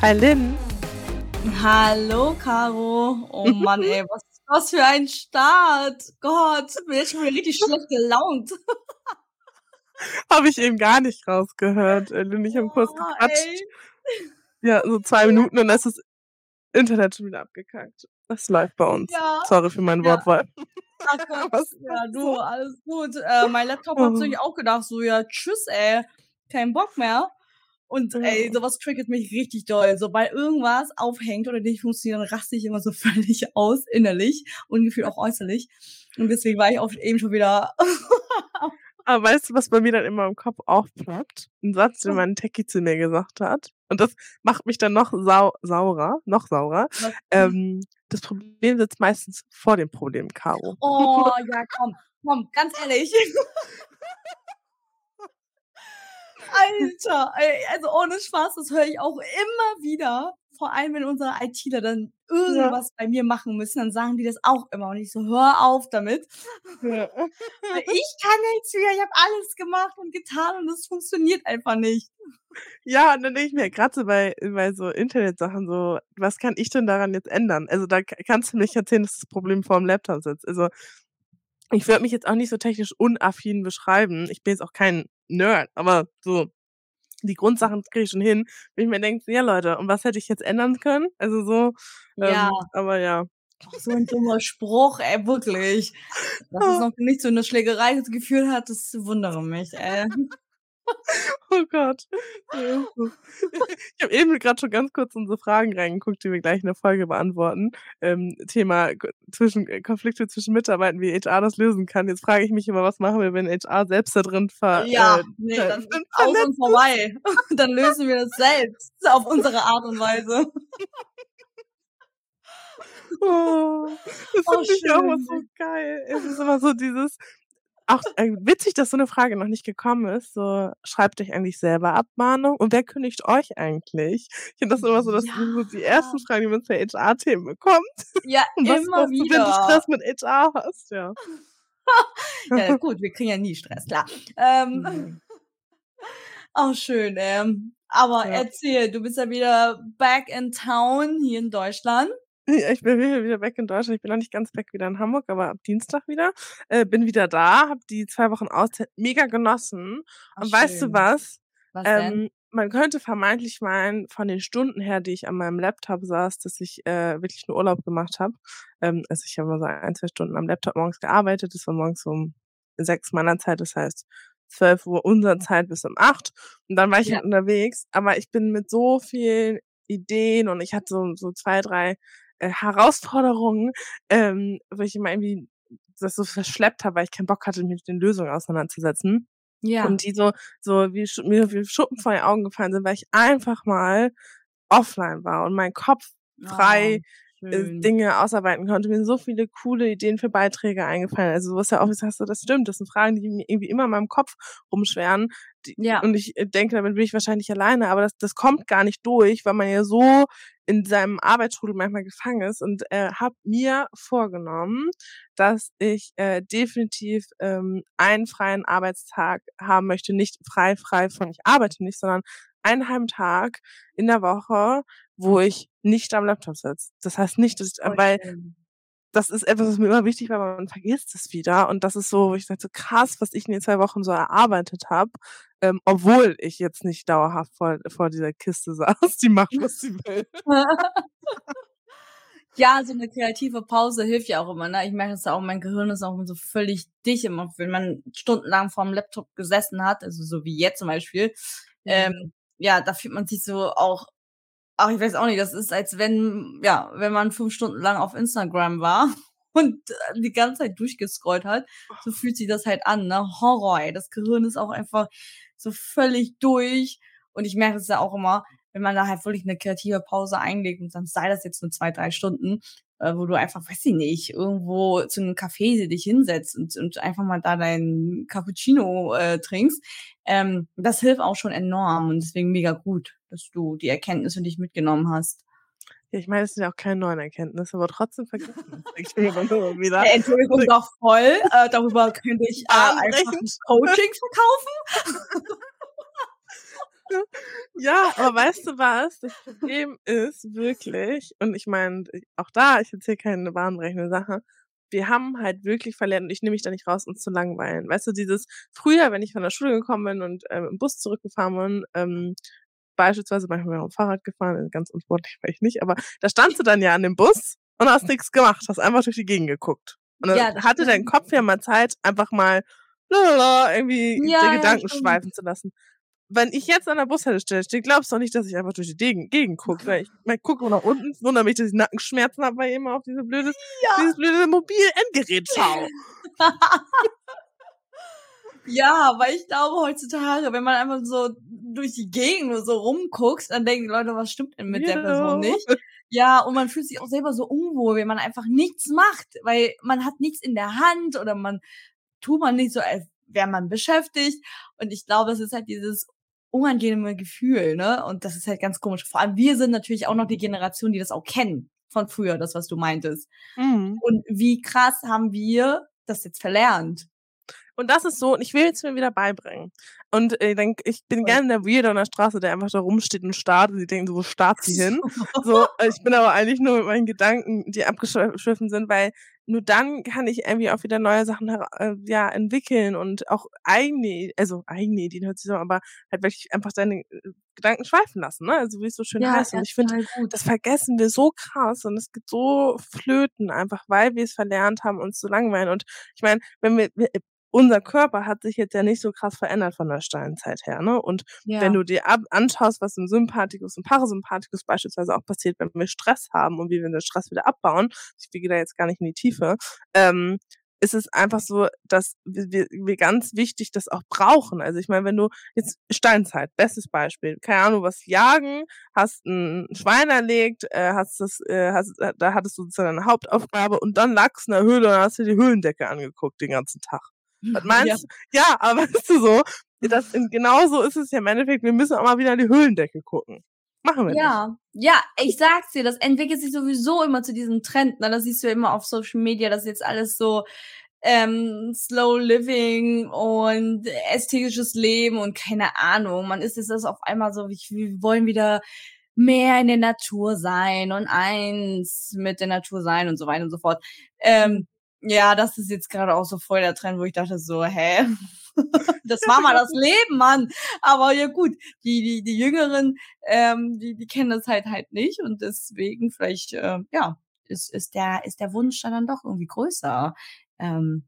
Hi Lynn. Hallo Caro. Oh Mann, ey, was ist das für ein Start? Gott, bin jetzt schon richtig schlecht gelaunt. Habe ich eben gar nicht rausgehört. Äh, Lynn, ich habe kurz Oh, gequatscht. ey. Ja, so zwei Minuten und dann ist das Internet schon wieder abgekackt. Das läuft bei uns. Ja, Sorry für meinen ja. Wortwahl. Ach Gott, Was ja, ist du, alles gut. Äh, mein Laptop hat Oh. sich auch gedacht, so, ja, tschüss, ey, kein Bock mehr. Und ey, sowas triggert mich richtig doll. Sobald irgendwas aufhängt oder nicht funktioniert, dann raste ich immer so völlig aus, innerlich und gefühlt auch äußerlich. Und deswegen war ich auch eben schon wieder. Aber weißt du, was bei mir dann immer im Kopf aufploppt? Ein Satz, den Was? mein Techie zu mir gesagt hat. Und das macht mich dann noch sau saurer, noch saurer. Ähm, das Problem sitzt meistens vor dem Problem, Caro. Oh, ja, komm, komm, ganz ehrlich. Alter, ey, also ohne Spaß, das höre ich auch immer wieder. Vor allem, wenn unsere ITler dann Ja. irgendwas bei mir machen müssen, dann sagen die das auch immer. Und ich so, hör auf damit. Ja. Ich kann nichts mehr, ich habe alles gemacht und getan und es funktioniert einfach nicht. Ja, und dann denke ich mir, gerade so bei, bei so Internetsachen, so, was kann ich denn daran jetzt ändern? Also da ka- kannst du nicht erzählen, dass das Problem vor dem Laptop sitzt. Also ich würde mich jetzt auch nicht so technisch unaffin beschreiben. Ich bin jetzt auch kein Nerd, aber so die Grundsachen kriege ich schon hin. Wenn ich mir denke, ja Leute, und was hätte ich jetzt ändern können? Also so, Ja, ähm, aber ja. auch so ein dummer Spruch, ey, wirklich. Dass es noch nicht zu einer Schlägerei geführt hat, das wundere mich, ey. Oh Gott. Ich habe eben gerade schon ganz kurz unsere Fragen reingeguckt, die wir gleich in der Folge beantworten. Ähm, Thema zwischen äh, Konflikte zwischen Mitarbeitern, wie HR das lösen kann. Jetzt frage ich mich immer, was machen wir, wenn HR selbst da drin ver, Ja, äh, nee, dann ist aus und vorbei. Dann lösen wir das selbst auf unsere Art und Weise. Oh, das Oh, finde ich auch immer so geil. Es ist immer so dieses, auch äh, witzig, dass so eine Frage noch nicht gekommen ist. So, schreibt euch eigentlich selber Abmahnung und wer kündigt euch eigentlich? Ich finde das immer so, dass das sind so die ersten Ja, Fragen, die man zu HR-Themen bekommt. ja, Und was immer du, wenn du wieder. Stress mit HR hast? Ja. Ja, gut, wir kriegen ja nie Stress, klar. Ähm, Mhm. auch schön, ähm. Aber Ja. erzähl, du bist ja wieder back in town hier in Deutschland. Ja, ich bin wieder weg in Deutschland. Ich bin noch nicht ganz weg wieder in Hamburg, aber ab Dienstag wieder. Äh, bin wieder da, habe die zwei Wochen Auszeit mega genossen. Ach, Und weißt du schön. was? Was denn? Ähm, man könnte vermeintlich meinen, von den Stunden her, die ich an meinem Laptop saß, dass ich äh, wirklich nur Urlaub gemacht habe. Ähm, also ich habe mal so ein, zwei Stunden am Laptop morgens gearbeitet. Das war morgens um sechs meiner Zeit, das heißt 12 Uhr unserer Zeit bis um acht. Und dann war ich Ja. halt unterwegs. Aber ich bin mit so vielen Ideen und ich hatte so, so zwei, drei äh, Herausforderungen, ähm, wo ich immer irgendwie das so verschleppt habe, weil ich keinen Bock hatte, mich mit den Lösungen auseinanderzusetzen. Ja. Und die so, so wie mir wie Schuppen vor die Augen gefallen sind, weil ich einfach mal offline war und mein Kopf Oh, frei äh, schön. Dinge ausarbeiten konnte. Mir sind so viele coole Ideen für Beiträge eingefallen. Also was ja auch gesagt hast, du, das stimmt. Das sind Fragen, die mir irgendwie immer in meinem Kopf rumschweren. Die, Ja. und ich äh, denke, damit bin ich wahrscheinlich alleine, aber das, das kommt gar nicht durch, weil man ja so in seinem Arbeitsstrudel manchmal gefangen ist und äh, habe mir vorgenommen, dass ich äh, definitiv ähm, einen freien Arbeitstag haben möchte. Nicht frei, frei von ich arbeite nicht, sondern einen halben Tag in der Woche, wo ich nicht am Laptop sitze. Das heißt nicht, dass ich, Voll weil schön. Das ist etwas, was mir immer wichtig war, weil man vergisst es wieder. Und das ist so, wo ich dachte, so krass, was ich in den zwei Wochen so erarbeitet habe, ähm, obwohl ich jetzt nicht dauerhaft vor, vor dieser Kiste saß, die macht, was sie will. Ja, so eine kreative Pause hilft ja auch immer, ne? Ich merke ja auch, mein Gehirn ist auch immer so völlig dicht immer, wenn man stundenlang vorm Laptop gesessen hat, also so wie jetzt zum Beispiel. Ähm, ja, da fühlt man sich so auch, ach, ich weiß auch nicht, das ist, als wenn, ja, wenn man fünf Stunden lang auf Instagram war und äh, die ganze Zeit durchgescrollt hat, so fühlt sich das halt an, ne? Horror, ey. Das Gehirn ist auch einfach so völlig durch. Und ich merke es ja auch immer, wenn man da halt wirklich eine kreative Pause einlegt und dann sei das jetzt nur zwei, drei Stunden, äh, wo du einfach, weiß ich nicht, irgendwo zu einem Café dich hinsetzt und, und einfach mal da dein Cappuccino äh, trinkst. Ähm, das hilft auch schon enorm und deswegen mega gut, dass du die Erkenntnisse nicht mitgenommen hast. Ja, ich meine, es sind ja auch keine neuen Erkenntnisse, aber trotzdem vergessen. Ich immer nur wieder. Äh, Entschuldigung, doch voll. Äh, darüber könnte ich äh, einfach ein Coaching verkaufen. Ja, aber weißt du was? Das Problem ist wirklich, und ich meine, auch da, ich erzähle keine bahnbrechende Sache, wir haben halt wirklich verlernt, und ich nehme mich da nicht raus, uns zu langweilen. Weißt du, dieses früher, wenn ich von der Schule gekommen bin und ähm, im Bus zurückgefahren bin, ähm, beispielsweise manchmal auf dem Fahrrad gefahren, ganz unsportlich war ich nicht, aber da standst du dann ja an dem Bus und hast nichts gemacht, hast einfach durch die Gegend geguckt. Und dann Ja, hatte dein. Kopf ja mal Zeit, einfach mal lalala, irgendwie Ja, die ja, Gedanken stimmt. schweifen zu lassen. Wenn ich jetzt an der Bushaltestelle stehe, glaubst du doch nicht, dass ich einfach durch die Gegend, Gegend gucke. Weil ich, ich gucke nach unten, wundere mich, dass ich Nackenschmerzen habe, weil ich immer auf diese blödes, Ja. dieses blöde Mobil-Endgerät schaue. Ja, weil ich glaube heutzutage, wenn man einfach so durch die Gegend nur so rumguckst, dann denken die Leute, was stimmt denn mit der Person Genau. nicht? Ja, und man fühlt sich auch selber so unwohl, wenn man einfach nichts macht, weil man hat nichts in der Hand oder man tut man nicht so, als wäre man beschäftigt. Und ich glaube, es ist halt dieses unangenehme Gefühl, ne? Und das ist halt ganz komisch. Vor allem wir sind natürlich auch noch die Generation, die das auch kennen von früher, das, was du meintest. Mhm. Und wie krass haben wir das jetzt verlernt? Und das ist so, und ich will es mir wieder beibringen. Und äh, dann, ich bin gerne der Weirdo an der Straße, der einfach da rumsteht und starrt und sie denken so, wo starrt sie hin? So, ich bin aber eigentlich nur mit meinen Gedanken, die abgeschwiffen sind, weil nur dann kann ich irgendwie auch wieder neue Sachen äh, ja, entwickeln und auch eigene, also eigene Ideen hört sich so, aber halt wirklich einfach deine äh, Gedanken schweifen lassen, ne? Also wie es so schön Ja, heißt. Und ich finde, das vergessen wir so krass und es geht so flöten, einfach weil wir es verlernt haben, uns zu langweilen. Und ich meine, wenn wir, wir unser Körper hat sich jetzt ja nicht so krass verändert von der Steinzeit her, ne? Und Ja. wenn du dir anschaust, was im Sympathikus und Parasympathikus beispielsweise auch passiert, wenn wir Stress haben und wie wir den Stress wieder abbauen, ich gehe da jetzt gar nicht in die Tiefe, ähm, ist es einfach so, dass wir, wir, ganz wichtig das auch brauchen. Also ich meine, wenn du jetzt Steinzeit, bestes Beispiel, keine Ahnung, was jagen, hast ein Schwein erlegt, äh, hast das, äh, hast, da hattest du sozusagen eine Hauptaufgabe und dann lagst in der Höhle und hast dir die Höhlendecke angeguckt den ganzen Tag. Was Ja. meinst du? Ja, aber weißt du so, das, genauso ist es ja im Endeffekt, wir müssen auch mal wieder in die Höhlendecke gucken. Machen wir nicht. Ja, ja, ich sag's dir, das entwickelt sich sowieso immer zu diesem Trend. Ne? Das siehst du ja immer auf Social Media, dass jetzt alles so ähm, Slow Living und ästhetisches Leben und keine Ahnung. Man ist jetzt das auf einmal so, wir wollen wieder mehr in der Natur sein und eins mit der Natur sein und so weiter und so fort. Ähm, ja, das ist jetzt gerade auch so voll der Trend, wo ich dachte so, hä? das war mal das Leben, Mann. Aber ja gut, die, die, die Jüngeren, ähm, die, die kennen das halt halt nicht und deswegen vielleicht, ähm, ja, ist, ist der, ist der Wunsch dann, dann doch irgendwie größer. Ähm,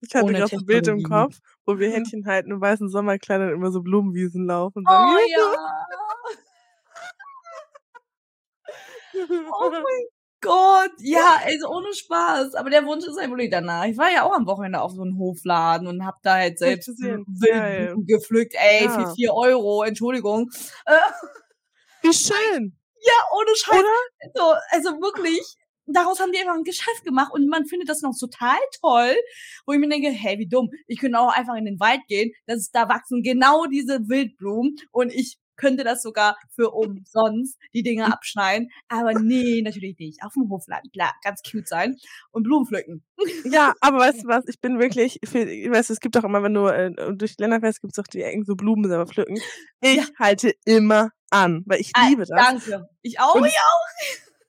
Ich hatte gerade ein Bild im. Kopf, wo wir Händchen halten in weißen Sommerkleidern über so Blumenwiesen laufen und oh sagen, ja. Oh mein Gott, ja, also ohne Spaß. Aber der Wunsch ist einfach nicht danach. Ich war ja auch am Wochenende auf so einem Hofladen und hab da halt selbst. Wildblumen gepflückt. Ey, Ja. für vier Euro, Entschuldigung. Äh, wie schön, ja, ohne Scheiß. So, also wirklich, daraus haben die einfach ein Geschäft gemacht und man findet das noch total toll, wo ich mir denke, hey, wie dumm. Ich könnte auch einfach in den Wald gehen, das ist, da wachsen genau diese Wildblumen und ich könnte das sogar für umsonst die Dinge abschneiden. Aber nee, natürlich nicht. Auf dem Hofladen, klar, ganz cute sein und Blumen pflücken. Ja, aber weißt du was, ich bin wirklich, für, weißt du, es gibt doch immer, wenn du äh, durch Länderfest gibt's doch die Ecken so Blumen selber pflücken. Ich Ja. halte immer an, weil ich Ah, liebe das. Danke. Ich auch, Und ich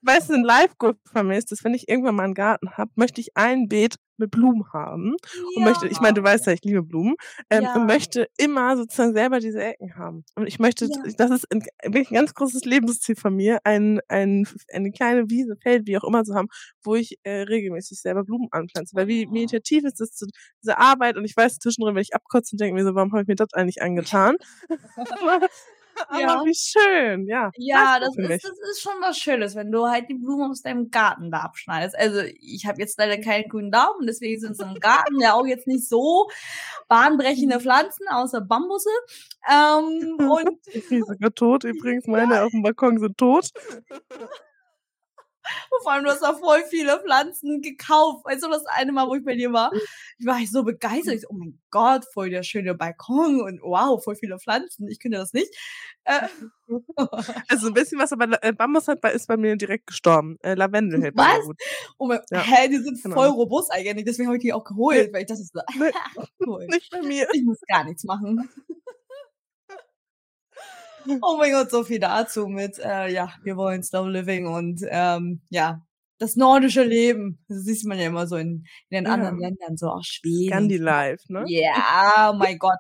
weißt du, ein Live-Goal von mir ist, dass wenn ich irgendwann mal einen Garten habe, möchte ich ein Beet mit Blumen haben. auch. Und möchte, ich meine, du weißt ja, ich liebe Blumen. Ähm, Ja. Und möchte immer sozusagen selber diese Ecken haben. Und ich möchte, Ja. das ist ein, wirklich ein ganz großes Lebensziel von mir, ein, ein, eine kleine Wiese, Feld, wie auch immer zu haben, wo ich äh, regelmäßig selber Blumen anpflanze. Weil wie meditativ ist das, zu, diese Arbeit? Und ich weiß zwischendrin, wenn ich abkotze und denke mir so, warum habe ich mir das eigentlich angetan? aber, aber Ja. wie schön, ja. Ja, das für ist, das ist schon was Schönes, wenn du halt die Blumen aus deinem Garten da abschneidest. Also ich habe jetzt leider keinen grünen Daumen, deswegen sind so im Garten ja auch jetzt nicht so bahnbrechende Pflanzen, außer Bambusse. Ähm, und Die ist sogar tot übrigens. Meine auf dem Balkon sind tot. Vor allem, du hast da voll viele Pflanzen gekauft. Weißt du, das eine Mal, wo ich bei dir war, ich war ich so begeistert. Ich so, oh mein Gott, voll der schöne Balkon und wow, voll viele Pflanzen. Ich könnte das nicht. Äh, Also ein bisschen was, aber äh, Bambus hat bei, ist bei mir direkt gestorben. Äh, Lavendel hält bei mir Was? gut. oh mein, Ja, hä, die sind genau. voll robust eigentlich. Deswegen habe ich die auch geholt, weil ich dachte so, Nee, cool. nicht bei mir. Ich muss gar nichts machen. Oh mein Gott, so viel dazu mit, äh, ja, wir wollen Slow Living und ähm, ja, das nordische Leben. Das sieht man ja immer so in, in den Ja. anderen Ländern, so auch Schweden. Scandi Life, ne? Ja, oh mein Gott.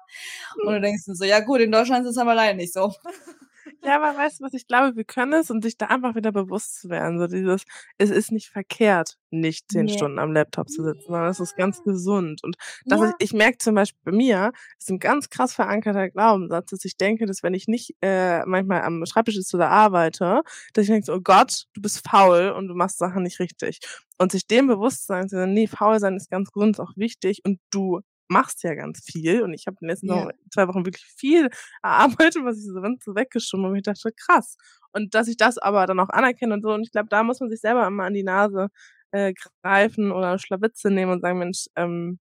Und du denkst dir so, ja gut, in Deutschland ist es aber leider nicht so. Ja, aber weißt du was, ich glaube, wir können es und sich da einfach wieder bewusst zu werden, so dieses, es ist nicht verkehrt, nicht 10 Ne. Stunden am Laptop zu sitzen, sondern es ist ganz gesund. Und das Ja. ist ich merke zum Beispiel bei mir, ist 'n ganz krass verankerter Glaubenssatz, dass ich denke, dass wenn ich nicht, äh, manchmal am Schreibtisch sitze oder arbeite, dass ich denke so: „Oh Gott, du bist faul und du machst Sachen nicht richtig.“ Und sich dem bewusst sein, so: „Ne, faul sein ist ganz gesund, ist auch wichtig und du machst ja ganz viel.“ Und ich habe in den letzten Ja. Wochen 2 Wochen wirklich viel erarbeitet, was ich so ganz so weggeschoben habe. Und ich dachte: „Krass.“ Und dass ich das aber dann auch anerkenne und so. Und ich glaube, da muss man sich selber immer an die Nase, äh, greifen oder Schlawittze nehmen und sagen: „Mensch, ähm,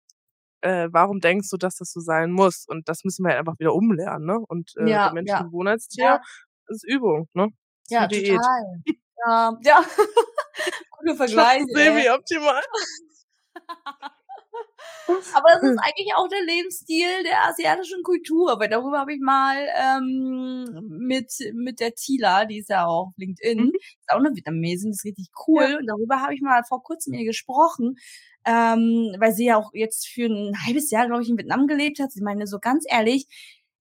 äh, warum denkst du, dass das so sein muss?“ Und das müssen wir halt einfach wieder umlernen, ne? Und, äh, Ja, der Mensch ja. Gewohnheitstier, Ja. ist Übung, ne? Ist Ja, Diät. total. Ja, ja. Guter Vergleich, Schafft ey. semi-optimal. Aber das ist eigentlich auch der Lebensstil der asiatischen Kultur, weil darüber habe ich mal ähm, mit mit der Tila, die ist ja auch auf LinkedIn, Mhm. ist auch 'ne Vietnamesin, ist richtig cool. Ja. Und darüber habe ich mal vor Kurzem mit ihr gesprochen, ähm, weil sie ja auch jetzt für 'n halbes Jahr, glaube ich, in Vietnam gelebt hat. Sie meinte so: „Ganz ehrlich,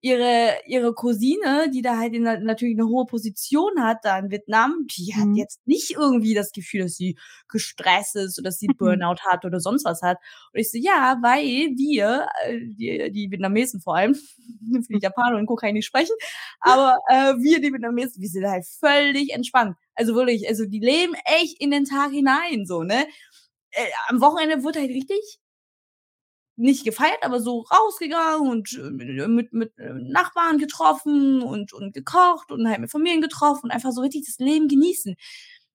ihre ihre Cousine, die da halt in natürlich 'ne hohe Position hat da in Vietnam, die hat Mhm. jetzt nicht irgendwie das Gefühl, dass sie gestresst ist oder dass sie Mhm. Burnout hat oder sonst was hat.“ Und ich so: „Ja, weil wir, äh, die die Vietnamesen vor allem, für die Japaner und Co. kann ich nicht sprechen, aber, äh, wir, die Vietnamesen, wir sind halt völlig entspannt. Also wirklich, also die leben echt in den Tag hinein so, ne? Äh, am Wochenende wurde halt richtig nicht gefeiert, aber so rausgegangen und, äh, mit mit, äh, Nachbarn getroffen und und gekocht und halt mit Familien getroffen und einfach so richtig das Leben genießen.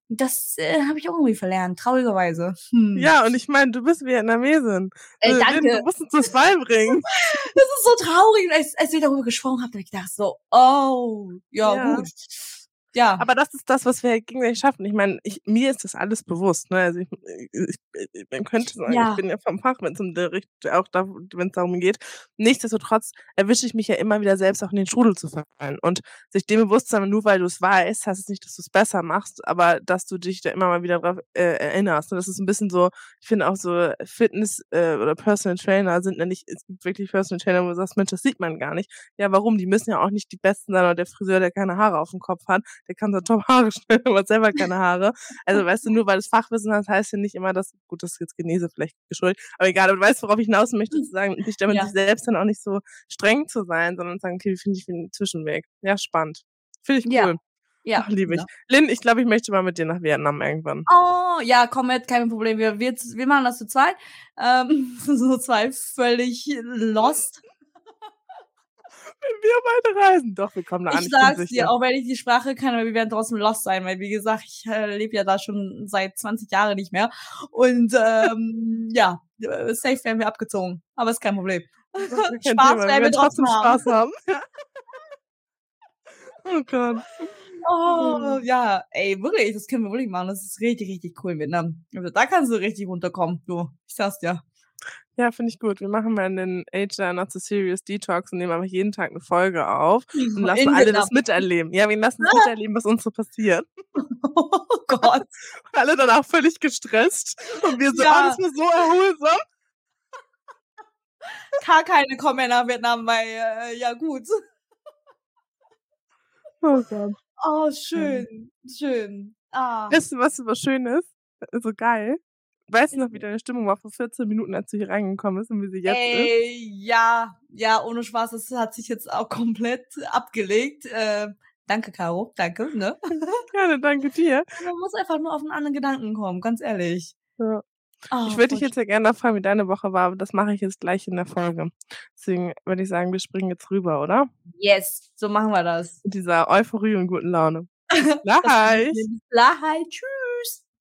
Das, äh, habe ich auch irgendwie verlernt, traurigerweise. Hm. Ja, und ich meine, du bist Vietnamesin. Ey, Äh, danke. du musst uns das beibringen. Das ist so traurig. Und als als wir darüber gesprochen haben, habe ich gedacht so: „Oh, ja, Ja. gut.“ Ja. Aber das ist das, was wir halt gegenseitig schaffen. Ich meine, ich mir ist das alles bewusst, ne? Also, ich ich ich man könnte sagen, ich Ja. bin ja vom Fach, wenn's um Richt auch da wenn's darum geht. Nichtsdestotrotz erwische ich mich ja immer wieder selbst auch in den Strudel zu verfallen. Und sich dem bewusst sein, nur weil du's weißt, heißt es nicht, dass du's besser machst, aber dass du dich da immer mal wieder drauf, äh, erinnerst. Und das ist 'n bisschen so ich finde auch so Fitness, äh, oder Personal Trainer sind ja nicht es gibt wirklich Personal Trainer, wo du sagst: „Mensch, das sieht man gar nicht.“ Ja, warum? Die müssen ja auch nicht die Besten sein oder der Friseur, der keine Haare aufm Kopf hat, der kann so top Haare schneiden, aber hat selber keine Haare. Also, weißt du, nur weil du's Fachwissen hast, heißt ja nicht immer, dass gut, das ist jetzt Genese vielleicht geschuldet, aber egal, aber du weißt, worauf ich hinaus möchte, zu sagen, sich damit Ja. sich selbst dann auch nicht so streng zu sein, sondern sagen: „Okay, wie finde ich 'n Zwischenweg?“ Ja, spannend. Finde ich Ja. cool. Ja, Ach, liebe ich. ne? Lynn, ich glaube, ich möchte mal mit dir nach Vietnam irgendwann. Oh, ja, komm mit, kein Problem. Wir wir wir machen das zu zweit. Ähm, so 2 völlig lost. Wenn wir beide reisen. Doch, wir kommen da an, Ich es dir, auch wenn ich die Sprache kann, aber wir werden trotzdem lost sein, weil wie gesagt, ich, äh, lebe ja da schon seit 20 Jahren nicht mehr. Und, ähm, ja, äh, safe werden wir abgezogen, aber ist kein Problem. Kein Spaß wir werden wir werden trotzdem trotzdem haben. Spaß haben. Oh Gott. Oh, ja, ey, wirklich, das können wir wirklich machen. Das ist richtig, richtig cool in Vietnam. Also, da kannst du richtig runterkommen, du. Ich sag's dir. Ja, finde ich gut. Wir machen mal 'nen Age Not So Serious Detox und nehmen einfach jeden Tag 'ne Folge auf und lassen In alle das miterleben. Ja, wir lassen es miterleben, was uns so passiert. Oh Gott. Alle danach völlig gestresst und wir so: „Oh, Ja. das war so erholsam.“ Gar keine kommen nach Vietnam, weil, äh, ja gut. Oh Gott. Oh, schön, schön. Ah. Weißt du, was aber schön ist? So geil. Weißt du noch, wie deine Stimmung war vor 14 Minuten, als du hier reingekommen bist und wie sie jetzt ist? Ey, ja, ja, ohne Spaß, das hat sich jetzt auch komplett abgelegt. Äh, danke, Caro, danke, ne? Gerne, danke dir. Man muss einfach nur auf 'n anderen Gedanken kommen, ganz ehrlich. Ja. Oh, Ich würde dich jetzt ja gerne fragen, wie deine Woche war, aber das mache ich jetzt gleich in der Folge. Deswegen würde ich sagen, wir springen jetzt rüber, oder? Yes, so machen wir das. Mit dieser Euphorie und guten Laune. Gleich. Gleich. Tschüss.